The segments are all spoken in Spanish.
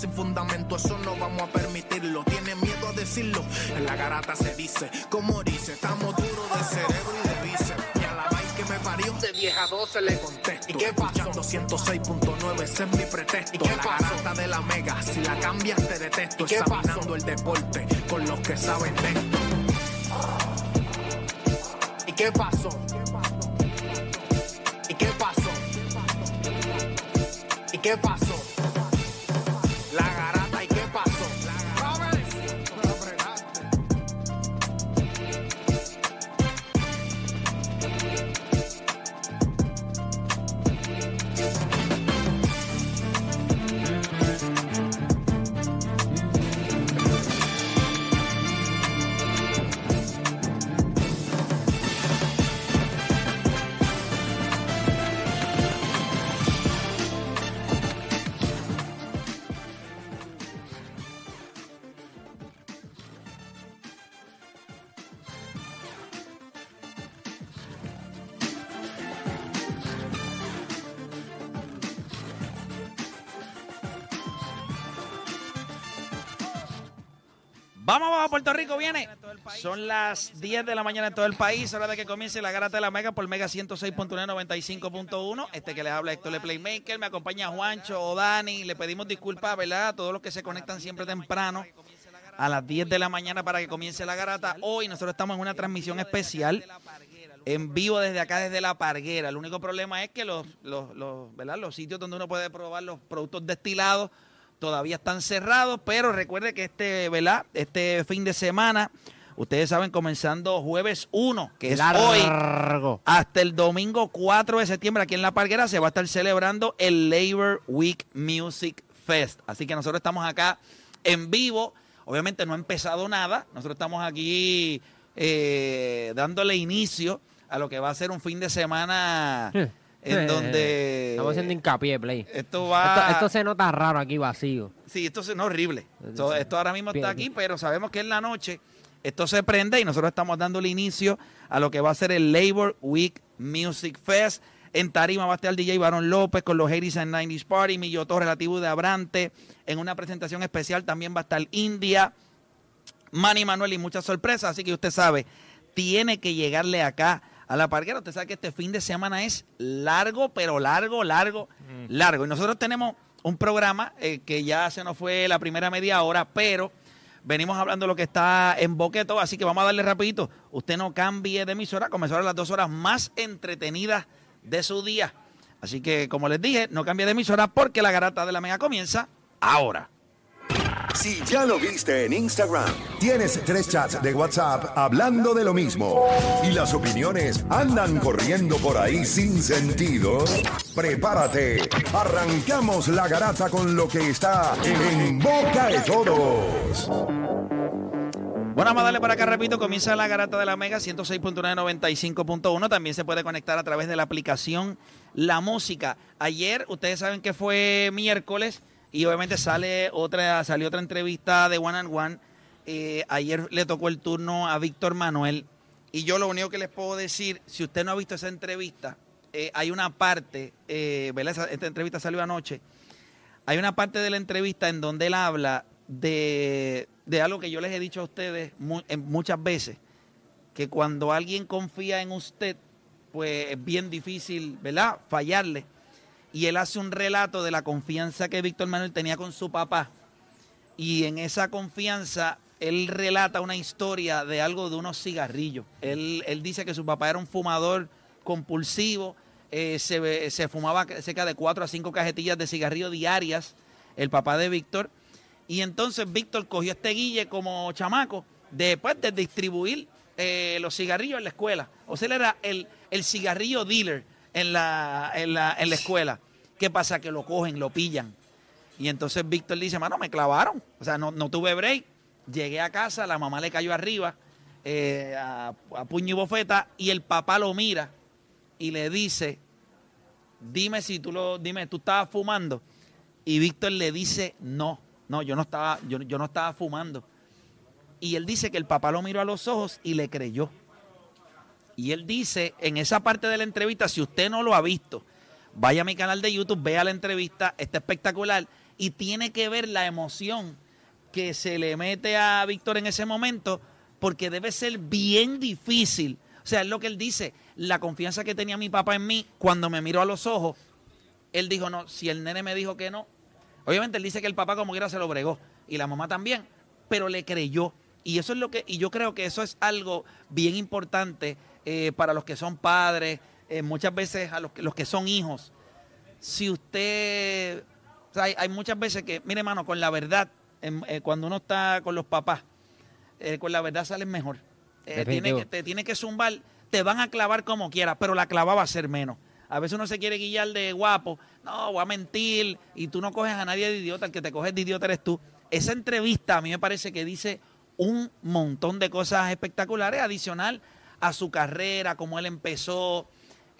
sin fundamento, eso no vamos a permitirlo. Tiene miedo a decirlo, en la garata se dice, como dice, estamos duros de cerebro y de bíceps. Y a la vaina que me parió, de vieja 12 le contesto. ¿Y qué pasó? 106.9, ese es mi pretexto. ¿Y qué la garata de la mega, si la cambias te detesto. Examinando el deporte con los que saben de esto. ¿Y qué pasó? ¿Y qué pasó? ¿Y qué pasó? Puerto Rico viene. Son las 10 de la mañana en todo el país. Hora de que comience la garata de la Mega por Mega 106.995.1. Este que les habla Héctor Le Playmaker. Me acompaña Juancho o Dani. Le pedimos disculpas, ¿verdad? A todos los que se conectan siempre temprano a las 10 de la mañana para que comience la garata. Hoy nosotros estamos en una transmisión especial en vivo desde acá, desde La Parguera. El único problema es que los, los, los, ¿verdad? los sitios donde uno puede probar los productos destilados todavía están cerrados, pero recuerde que este, ¿verdad? Este fin de semana, ustedes saben, comenzando jueves 1, que es hoy, hasta el domingo 4 de septiembre aquí en La Parguera se va a estar celebrando el Labor Week Music Fest. Así que nosotros estamos acá en vivo. Obviamente no ha empezado nada. Nosotros estamos aquí eh, dándole inicio a lo que va a ser un fin de semana en donde Estamos haciendo hincapié, Play. esto va Esto, esto se nota raro aquí vacío. Sí, esto es horrible. Esto, esto ahora mismo está aquí, pero sabemos que en la noche esto se prende y nosotros estamos dándole inicio a lo que va a ser el Labor Week Music Fest. En Tarima va a estar el DJ Baron López con los 80s and 90s Party, Milloto Relativo de Abrante. En una presentación especial también va a estar India, Manny Manuel y muchas sorpresas. Así que usted sabe, tiene que llegarle acá a la parquera. Usted sabe que este fin de semana es largo, pero largo, largo, largo. Y nosotros tenemos un programa eh, que ya se nos fue la primera media hora, pero venimos hablando de lo que está en boqueto, así que vamos a darle rapidito. Usted no cambie de emisora, comenzaron las dos horas más entretenidas de su día. Así que, como les dije, no cambie de emisora porque la garata de la mega comienza ahora. Si ya lo viste en Instagram, tienes tres chats de WhatsApp hablando de lo mismo y las opiniones andan corriendo por ahí sin sentido, prepárate. Arrancamos la garata con lo que está en boca de todos. Bueno, vamos a darle para acá, repito, comienza la garata de la Mega 106.995.1. También se puede conectar a través de la aplicación La Música. Ayer, ustedes saben que fue miércoles y obviamente sale otra, salió otra entrevista de One and One. Eh, ayer le tocó el turno a Víctor Manuel. Y yo lo único que les puedo decir, si usted no ha visto esa entrevista, eh, hay una parte, eh, ¿verdad? Esta entrevista salió anoche. Hay una parte de la entrevista en donde él habla de, de algo que yo les he dicho a ustedes mu- muchas veces, que cuando alguien confía en usted, pues es bien difícil, ¿verdad? Fallarle. Y él hace un relato de la confianza que Víctor Manuel tenía con su papá. Y en esa confianza, él relata una historia de algo de unos cigarrillos. Él, él dice que su papá era un fumador compulsivo, eh, se, se fumaba cerca de cuatro a cinco cajetillas de cigarrillo diarias, el papá de Víctor. Y entonces Víctor cogió este guille como chamaco después de distribuir eh, los cigarrillos en la escuela. O sea, él era el, el cigarrillo dealer en la, en, la, en la escuela. ¿Qué pasa? Que lo cogen, lo pillan. Y entonces Víctor dice, mano, me clavaron. O sea, no, no tuve break. Llegué a casa, la mamá le cayó arriba eh, a, a puño y bofeta y el papá lo mira y le dice, dime si tú lo, dime, tú estabas fumando. Y Víctor le dice, no, no, yo no estaba, yo, yo no estaba fumando. Y él dice que el papá lo miró a los ojos y le creyó. Y él dice, en esa parte de la entrevista, si usted no lo ha visto, vaya a mi canal de YouTube, vea la entrevista, está espectacular. y tiene que ver la emoción que se le mete a Víctor en ese momento, porque debe ser bien difícil. O sea, es lo que él dice, la confianza que tenía mi papá en mí cuando me miró a los ojos, él dijo, no, si el nene me dijo que no, obviamente él dice que el papá como quiera se lo bregó, y la mamá también, pero le creyó. Y eso es lo que, y yo creo que eso es algo bien importante eh, para los que son padres, eh, muchas veces a los, que- los que son hijos. Si usted, o sea, hay, hay muchas veces que, mire hermano, con la verdad, em, eh, cuando uno está con los papás, eh, con la verdad sales mejor. Tiene que, te tiene que zumbar, te van a clavar como quiera, pero la clava va a ser menos. A veces uno se quiere guiar de guapo, no, voy a mentir, y tú no coges a nadie de idiota, el que te coges de idiota eres tú. Esa entrevista a mí me parece que dice un montón de cosas espectaculares, adicional a su carrera, cómo él empezó.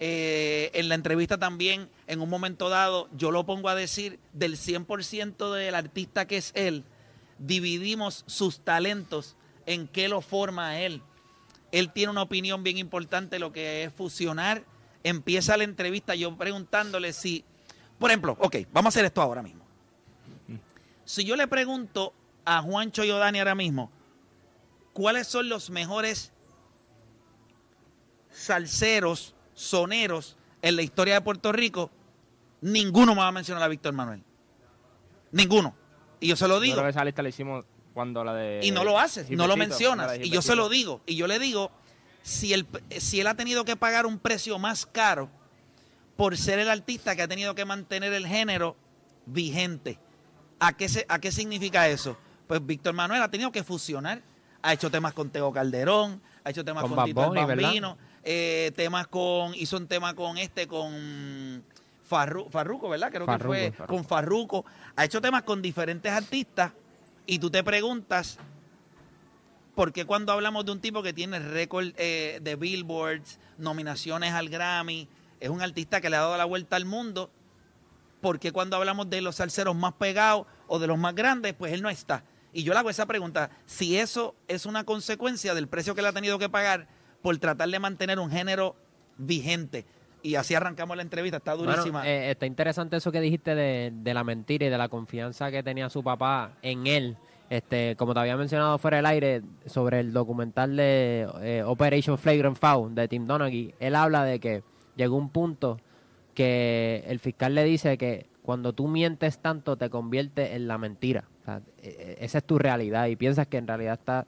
Eh, en la entrevista también, en un momento dado, yo lo pongo a decir, del 100% del artista que es él, dividimos sus talentos en qué lo forma él. Él tiene una opinión bien importante, lo que es fusionar. Empieza la entrevista yo preguntándole si, por ejemplo, ok, vamos a hacer esto ahora mismo. Si yo le pregunto a Juancho y Odani ahora mismo, ¿cuáles son los mejores salseros, soneros en la historia de Puerto Rico? Ninguno me va a mencionar a Víctor Manuel. Ninguno. Y yo se lo Yo digo. creo que esa lista la hicimos cuando la de. Y no lo haces, no lo mencionas. Y yo se lo digo. Y yo le digo, si él, si él ha tenido que pagar un precio más caro por ser el artista que ha tenido que mantener el género vigente, ¿a qué, se- a qué significa eso? Pues Víctor Manuel ha tenido que fusionar. Ha hecho temas con Teo Calderón, ha hecho temas Con con, Tito el Bunny, ¿verdad? Eh, temas con, hizo un tema con este, con Farru- Farruko, ¿verdad? Creo que fue con Farruko. Ha hecho temas con diferentes artistas y tú te preguntas por qué cuando hablamos de un tipo que tiene récord eh, de billboards, nominaciones al Grammy, es un artista que le ha dado la vuelta al mundo, ¿por qué cuando hablamos de los salseros más pegados o de los más grandes, pues él no está? Y yo le hago esa pregunta, si eso es una consecuencia del precio que él ha tenido que pagar por tratar de mantener un género vigente. Y así arrancamos la entrevista, está Bueno, durísima. eh, está interesante eso que dijiste de, de la mentira y de la confianza que tenía su papá en él. Este, como te había mencionado fuera del aire, sobre el documental de eh, Operation Flagrant Foul de Tim Donaghy, él habla de que llegó un punto que el fiscal le dice que cuando tú mientes tanto te convierte en la mentira. O sea, e- e- esa es tu realidad y piensas que en realidad estás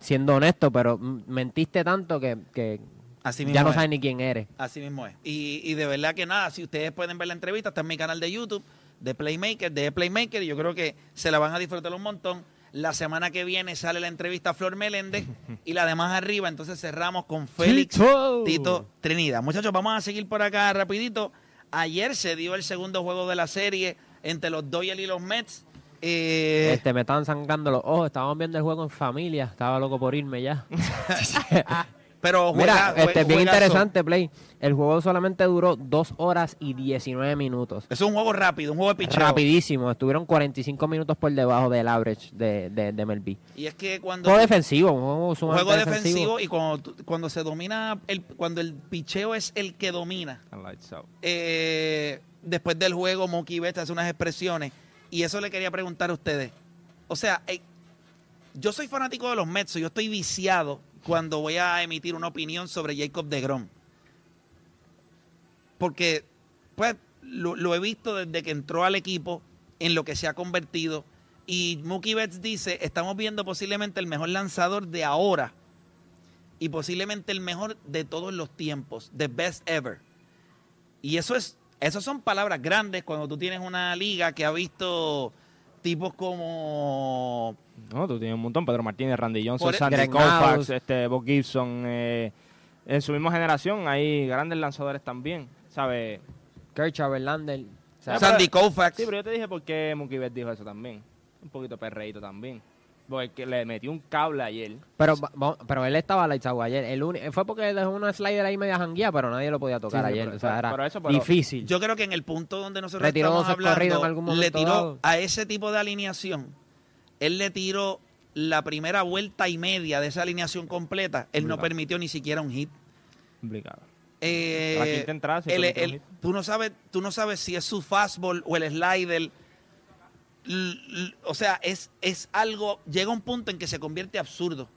siendo honesto, pero mentiste tanto que, que así ya no es. sabes ni quién eres. Así mismo es. Y, y de verdad que nada, si ustedes pueden ver la entrevista, está en mi canal de YouTube, de Playmaker, de Playmaker, y yo creo que se la van a disfrutar un montón. La semana que viene sale la entrevista a Flor Meléndez y la de más arriba, entonces cerramos con Félix Tito. Tito Trinidad. Muchachos, vamos a seguir por acá rapidito. Ayer se dio el segundo juego de la serie entre los Dodgers y los Mets. Eh, Este, me estaban sangrando los ojos, estábamos viendo el juego en familia, estaba loco por irme ya. pero Mira, juega- este, bien juegazo. interesante, Play. El juego solamente duró 2 horas y 19 minutos. Es un juego rápido, un juego de picheo. Rapidísimo, estuvieron 45 minutos por debajo del average de, de, de MLB. Y es que cuando... Juego defensivo, un juego Un sumamente juego defensivo y cuando, cuando se domina, el, cuando el picheo es el que domina, eh, después del juego Mookie Betts hace unas expresiones y eso le quería preguntar a ustedes. O sea, eh, yo soy fanático de los Mets, yo estoy viciado cuando voy a emitir una opinión sobre Jacob DeGrom. Porque, pues, lo, lo he visto desde que entró al equipo, en lo que se ha convertido. Y Mookie Betts dice, estamos viendo posiblemente el mejor lanzador de ahora y posiblemente el mejor de todos los tiempos, the best ever. Y eso es, esas son palabras grandes cuando tú tienes una liga que ha visto tipos como No, tú tienes un montón. Pedro Martínez, Randy Johnson, Sandy Koufax, este, Bob Gibson. eh, en su misma generación hay grandes lanzadores también, ¿sabes? Kershaw, Verlander. o sea, Sandy Koufax. Sí, pero yo te dije por qué Mookie Betts dijo eso también. Un poquito perreíto también. Porque le metió un cable ayer. pero, pero él estaba lights out ayer. El uni- fue porque dejó una slider ahí media janguía, pero nadie lo podía tocar Sí, ayer. pero- o sea, era pero eso, pero- difícil. Yo creo que en el punto donde nosotros Retiró estamos hablando, en algún le tiró dado. a ese tipo de alineación, él le tiró la primera vuelta y media de esa alineación completa, él no permitió ni siquiera un hit. Complicado. Eh, sí el- un el- tú, no sabes, tú no sabes si es su fastball o el slider. O sea, es, es algo, llega un punto en que se convierte absurdo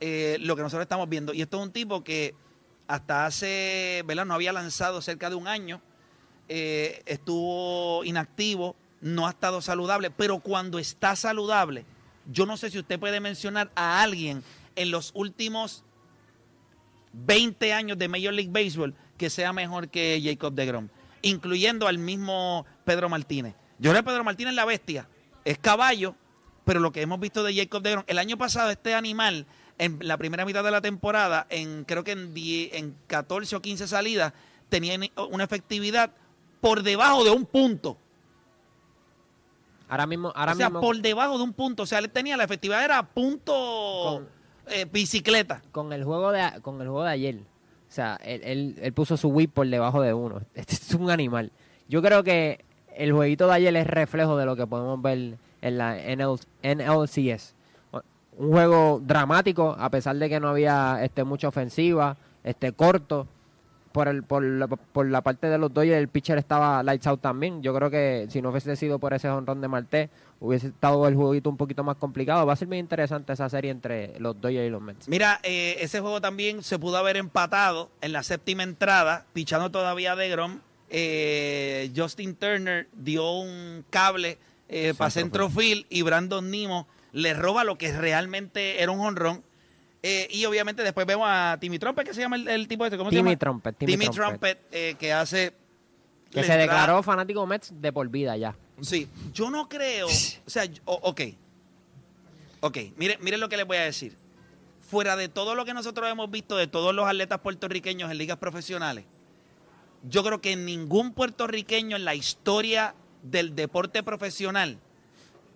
eh, lo que nosotros estamos viendo. Y esto es un tipo que hasta hace, ¿verdad? No había lanzado cerca de un año, eh, estuvo inactivo, no ha estado saludable, pero cuando está saludable, yo no sé si usted puede mencionar a alguien en los últimos 20 años de Major League Baseball que sea mejor que Jacob DeGrom, incluyendo al mismo Pedro Martínez. Yo creo que Pedro Martínez la bestia, es caballo, pero lo que hemos visto de Jacob DeGrom, el año pasado este animal en la primera mitad de la temporada, en creo que en, 10 en 14 o 15 salidas, tenía una efectividad por debajo de un punto. Ahora mismo, ahora o sea, mismo por debajo de un punto. O sea, él tenía la efectividad, era punto Con- eh, bicicleta. con el juego de con el juego de ayer, o sea, él, él- él puso su whip por debajo de uno. Este es un animal. Yo creo que el jueguito de ayer es reflejo de lo que podemos ver en la NL NLCS. Un juego dramático, a pesar de que no había este mucha ofensiva, este corto. Por, el, por, la, parte de los Dodgers, el pitcher estaba lights out también. Yo creo que si no hubiese sido por ese honrón de Marte, hubiese estado el jueguito un poquito más complicado. Va a ser bien interesante esa serie entre los Dodgers y los Mets. Mira, eh, ese juego también se pudo haber empatado en la séptima entrada, pichando todavía de Grom. Eh, Justin Turner dio un cable eh, para centrofield y Brandon Nimo le roba lo que realmente era un honrón. Eh, y obviamente después vemos a Timmy Trumpet, que se llama el, el tipo este, ¿cómo se Timmy llama? Trumpet, Timmy Timmy Trumpet. Trumpet, eh, que hace... Que se entrada- declaró fanático Mets de por vida ya. Sí, yo no creo. O sea, ok. Ok, miren, miren lo que les voy a decir. Fuera de todo lo que nosotros hemos visto de todos los atletas puertorriqueños en ligas profesionales, yo creo que ningún puertorriqueño en la historia del deporte profesional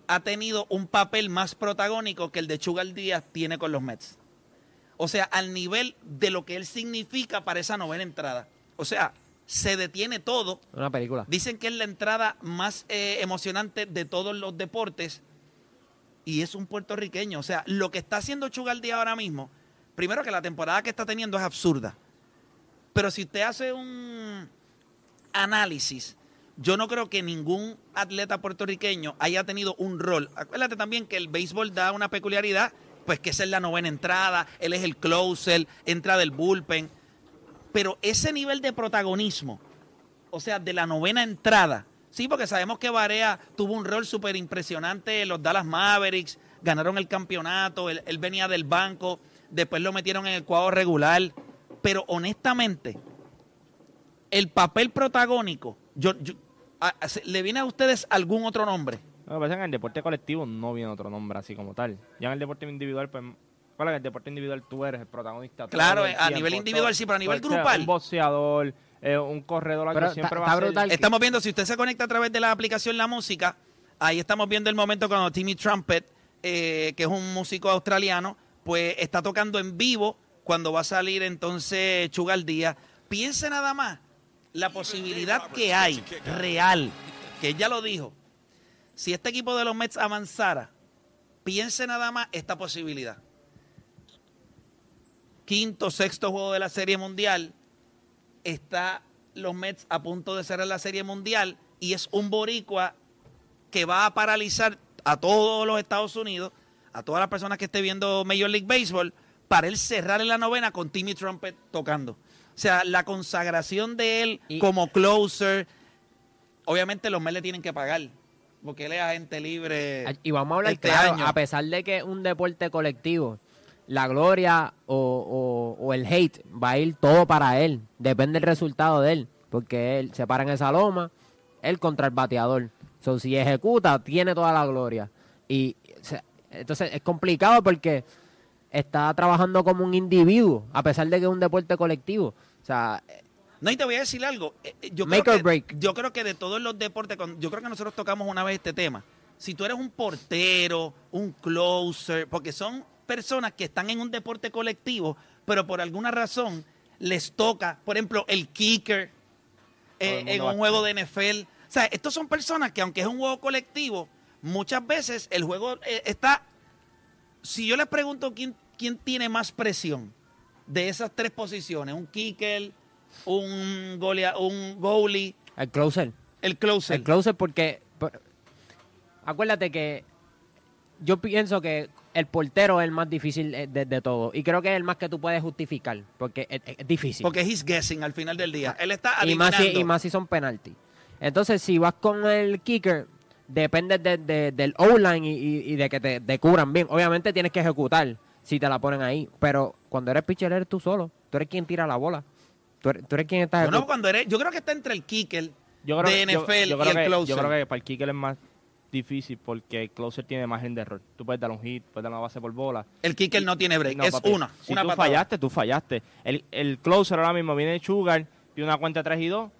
ha tenido un papel más protagónico que el de Chugal Díaz tiene con los Mets. O sea, al nivel de lo que él significa para esa novena entrada. O sea, se detiene todo Una película. Dicen que es la entrada más eh, emocionante de todos los deportes y es un puertorriqueño. O sea, lo que está haciendo Chugaldi ahora mismo, primero que la temporada que está teniendo es absurda. Pero si usted hace un análisis, yo no creo que ningún atleta puertorriqueño haya tenido un rol. Acuérdate también que el béisbol da una peculiaridad, pues que esa es la novena entrada, él es el closer, entra del bullpen. Pero ese nivel de protagonismo, o sea, de la novena entrada. Sí, porque sabemos que Barea tuvo un rol súper impresionante en los Dallas Mavericks, ganaron el campeonato, él, él venía del banco, después lo metieron en el cuadro regular. Pero honestamente, el papel protagónico, yo, yo- a- a- se- ¿le viene a ustedes algún otro nombre? Lo que pasa es que en el deporte colectivo no viene otro nombre así como tal. Ya en el deporte individual, pues, ¿cuál es que en el deporte individual tú eres el protagonista? Claro, el a tiempo, nivel individual sí, pero a nivel Pues, sea, grupal. Un boxeador, eh, un corredor, Pero siempre está- va está a ser... brutal. Estamos viendo, si usted se conecta a través de la aplicación La Música, ahí estamos viendo el momento cuando Timmy Trumpet, eh, que es un músico australiano, pues está tocando en vivo cuando va a salir entonces Chugal Díaz. Piense nada más la posibilidad que hay real, que ella lo dijo. Si este equipo de los Mets avanzara, piense nada más esta posibilidad. Quinto, sexto juego de la Serie Mundial, está los Mets a punto de cerrar la Serie Mundial y es un boricua que va a paralizar a todos los Estados Unidos, a todas las personas que esté viendo Major League Baseball, para él cerrar en la novena con Timmy Trumpet tocando. O sea, la consagración de él Y- como closer, obviamente los Mets le tienen que pagar, porque él es agente libre. Y vamos a hablar este claro, año. a pesar de que es un deporte colectivo, la gloria o, o- o el hate va a ir todo para él. Depende del resultado de él. Porque él se para en esa loma, él contra el bateador. So, si ejecuta, tiene toda la gloria. Y o sea, entonces es complicado porque está trabajando como un individuo, a pesar de que es un deporte colectivo. O sea, No, y te voy a decir algo. eh, eh, Yo Make creo, or que, break. yo creo que de todos los deportes, yo creo que nosotros tocamos una vez este tema. Si tú eres un portero, un closer, porque son personas que están en un deporte colectivo, pero por alguna razón les toca, por ejemplo, el kicker el eh, en un juego de NFL. O sea, estos son personas que aunque es un juego colectivo, muchas veces el juego eh, está... Si yo les pregunto quién, quién tiene más presión de esas tres posiciones, un kicker, un, golea, un goalie, el closer. el closer. El closer porque... por- acuérdate que yo pienso que el portero es el más difícil eh, de, de todo. Y creo que es el más que tú puedes justificar, porque es, es difícil. Porque he's guessing al final del día. Él está y más, si, adivinando. y más si son penalti. Entonces, si vas con el kicker, depende de- de- del O-line y, y- y de que te, te cubran bien. Obviamente tienes que ejecutar si te la ponen ahí. Pero cuando eres pitcher, eres tú solo. Tú eres quien tira la bola. Tú eres, tú eres quien está cuando eres, yo creo que está entre el kicker Yo creo, de que- NFL yo y creo el que- closer. Yo creo que para el kicker es más difícil porque el closer tiene margen de error. Tú puedes dar un hit, puedes dar una base por bola. El kicker no tiene break, No, es papi, una, Si una tú patada. fallaste, tú fallaste. El, el closer ahora mismo viene de Sugar, tiene una cuenta 3 y 2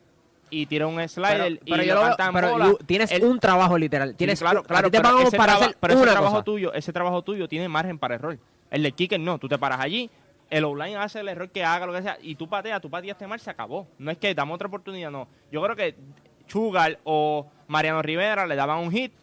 y tira un slider pero y yo lo pero bola. tienes un trabajo literal. Sí, Tienes claro, claro, te pero pagamos ese, para traba- hacer pero ese una trabajo cosa. tuyo, ese trabajo tuyo tiene margen para error. El de kicker no, tú te paras allí, el online hace el error que haga, lo que sea, y tú pateas, tú pateaste mal, se acabó. No es que damos otra oportunidad, no. Yo creo que Chugal o Mariano Rivera le daban un hit,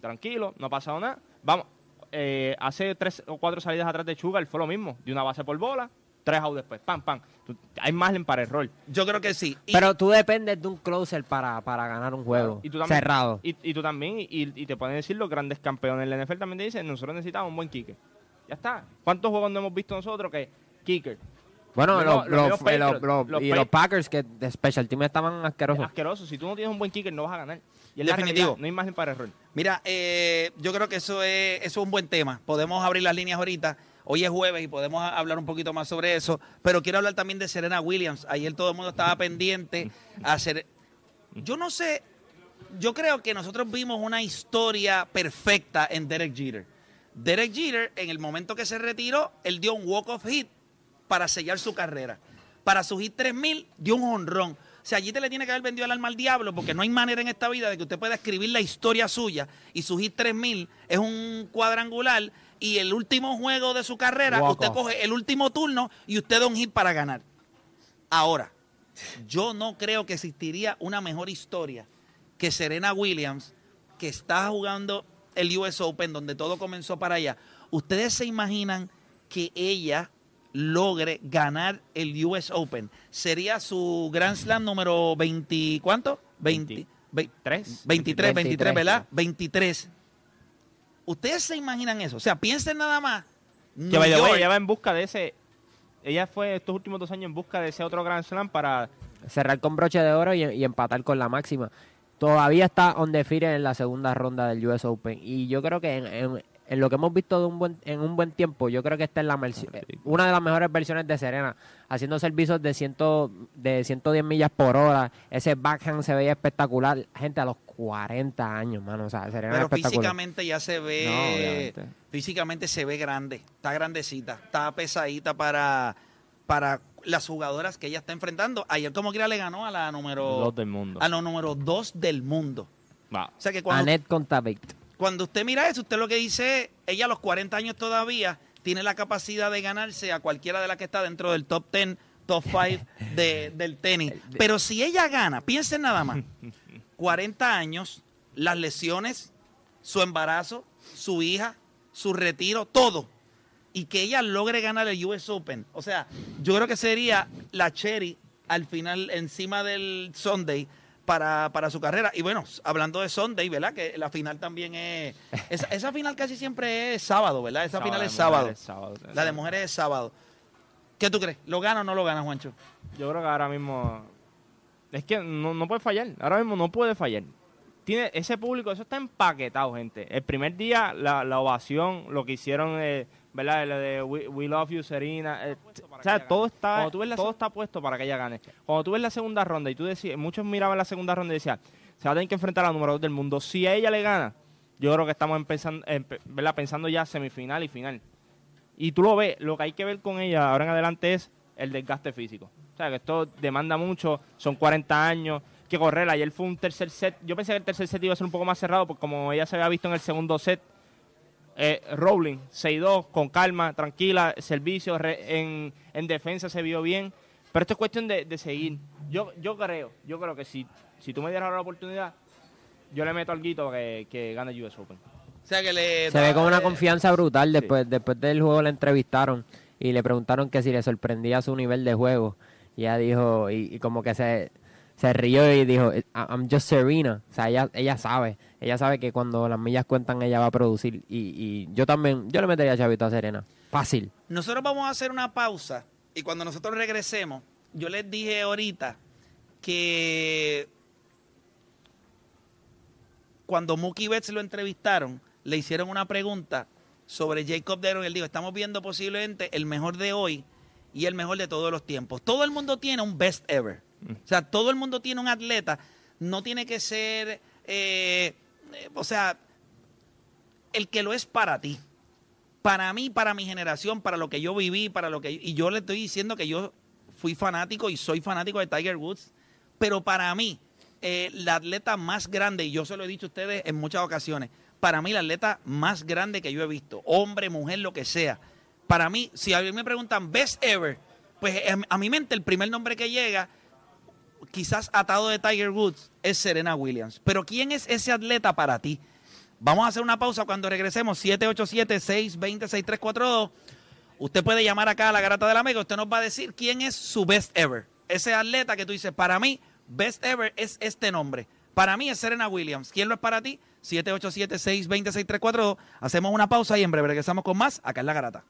tranquilo, no ha pasado nada. Vamos, eh, hace tres o cuatro salidas atrás de Chugal fue lo mismo, de una base por bola, tres out después, pam, pam. Tú- hay margen para error. Yo creo que sí. Y- Pero tú dependes de un closer para, para ganar un juego Y tú también, cerrado. Y, y tú también, y, y te pueden decir los grandes campeones del NFL también te dicen, nosotros necesitamos un buen kicker. Ya está. ¿Cuántos juegos no hemos visto nosotros que kicker? Bueno, Los- los, los Patriots, y los Packers que de Special Team estaban asquerosos. Asqueroso. Si tú no tienes un buen kicker, no vas a ganar. Y es la Definitivo. realidad, no hay margen para error. Mira, eh, yo creo que eso es, eso es un buen tema. Podemos abrir las líneas ahorita. Hoy es jueves y podemos hablar un poquito más sobre eso. Pero quiero hablar también de Serena Williams. Ayer todo el mundo estaba pendiente a hacer. Yo no sé. Yo creo que nosotros vimos una historia perfecta en Derek Jeter. Derek Jeter, en el momento que se retiró, él dio un walk-off hit para sellar su carrera. Para su hit 3000, dio un honrón. O sea, allí te le tiene que haber vendido el alma al diablo porque no hay manera en esta vida de que usted pueda escribir la historia suya y su hit 3000 es un cuadrangular y el último juego de su carrera, Walk usted off. coge el último turno y usted da un hit para ganar. Ahora, yo no creo que existiría una mejor historia que Serena Williams, que está jugando el US Open, donde todo comenzó para allá. ¿Ustedes se imaginan que ella logre ganar el US Open? Sería su Grand Slam número 20, ¿cuánto? 20, 23. 23, 23, 23, ¿verdad? 23. ¿Ustedes se imaginan eso? O sea, piensen nada más. Que York- ella va en busca de ese. Ella fue estos últimos dos años en busca de ese otro Grand Slam para. Cerrar con broche de oro y, y empatar con la máxima. Todavía está on the field en la segunda ronda del US Open. Y yo creo que en, en- en lo que hemos visto de un buen, en un buen tiempo, yo creo que esta es la eh, una de las mejores versiones de Serena. Haciendo servicios de, ciento, de 110 millas por hora. Ese backhand se veía espectacular. Gente a los 40 años, mano. O sea, Serena Pero es espectacular. físicamente ya se ve. físicamente se ve grande. Está grandecita. Está pesadita para, para las jugadoras que ella está enfrentando. Ayer, como quiera, le ganó a la número. Los del mundo. A la número 2 del mundo. Va. O sea que cuando, Annette Contaveit. Cuando usted mira eso, usted lo que dice es: ella a los 40 años todavía tiene la capacidad de ganarse a cualquiera de las que está dentro del top 10, top 5 de- del tenis. Pero si ella gana, piensen nada más: 40 años, las lesiones, su embarazo, su hija, su retiro, todo. Y que ella logre ganar el US Open. O sea, yo creo que sería la cherry al final encima del Sunday para, para su carrera. Y bueno, hablando de Sunday, ¿verdad? Que la final también es... Esa, esa final casi siempre es sábado, ¿verdad? Esa final es sábado. La de mujeres es sábado. ¿Qué tú crees? ¿Lo gana o no lo gana, Juancho? Yo creo que ahora mismo. Es que no, no puede fallar. Ahora mismo no puede fallar. Tiene ese público, eso está empaquetado, gente. El primer día, la, la ovación, lo que hicieron, eh, ¿verdad? Lo de We, We Love You, Serena. eh, o sea, todo está, todo está puesto para que ella gane. Cuando tú ves la segunda ronda y tú decías, muchos miraban la segunda ronda y decían, se va a tener que enfrentar a la número 2 del mundo. Si a ella le gana, yo creo que estamos empezando, empe- ¿verdad? pensando ya semifinal y final. Y tú lo ves, lo que hay que ver con ella ahora en adelante es el desgaste físico. O sea, que esto demanda mucho, son 40 años, que correr. Ayer fue un tercer set, yo pensé que el tercer set iba a ser un poco más cerrado, porque como ella se había visto en el segundo set, eh, Rowling, 6-2, con calma, tranquila, servicio, re- en, en defensa se vio bien. Pero esto es cuestión de, de seguir. Yo, yo creo, yo creo que si, si tú me dieras ahora la oportunidad, yo le meto al guito que, que gane el US Open. O sea que le... Se ve con una eh, confianza brutal. Después, después del juego la entrevistaron y le preguntaron que si le sorprendía su nivel de juego. Y ella dijo, y, y como que se, se rió y dijo, "I- I'm just Serena. O sea, ella, ella sabe. Ella sabe que cuando las millas cuentan, ella va a producir. Y, y yo también, yo le metería chavito a Serena. Fácil. Nosotros vamos a hacer una pausa y cuando nosotros regresemos, yo les dije ahorita que cuando Mookie Betts lo entrevistaron, le hicieron una pregunta sobre Jacob Deron. Él dijo, estamos viendo posiblemente el mejor de hoy y el mejor de todos los tiempos. Todo el mundo tiene un best ever. O sea, todo el mundo tiene un atleta. No tiene que ser, eh, eh, o sea, el que lo es para ti para mí, para mi generación, para lo que yo viví, para lo que y yo le estoy diciendo que yo fui fanático y soy fanático de Tiger Woods, pero para mí eh, la atleta más grande y yo se lo he dicho a ustedes en muchas ocasiones, para mí la atleta más grande que yo he visto, hombre, mujer, lo que sea, para mí, si a mí me preguntan best ever, pues eh, a mi mente el primer nombre que llega quizás atado de Tiger Woods es Serena Williams. Pero ¿quién es ese atleta para ti? Vamos a hacer una pausa cuando regresemos. 787-620-6342. Usted puede llamar acá a la Garata de la Mega. Usted nos va a decir quién es su best ever. Ese atleta que tú dices, para mí, best ever es este nombre. Para mí es Serena Williams. ¿Quién lo es para ti? 787-620-6342. Hacemos una pausa y en breve regresamos con más acá en la Garata.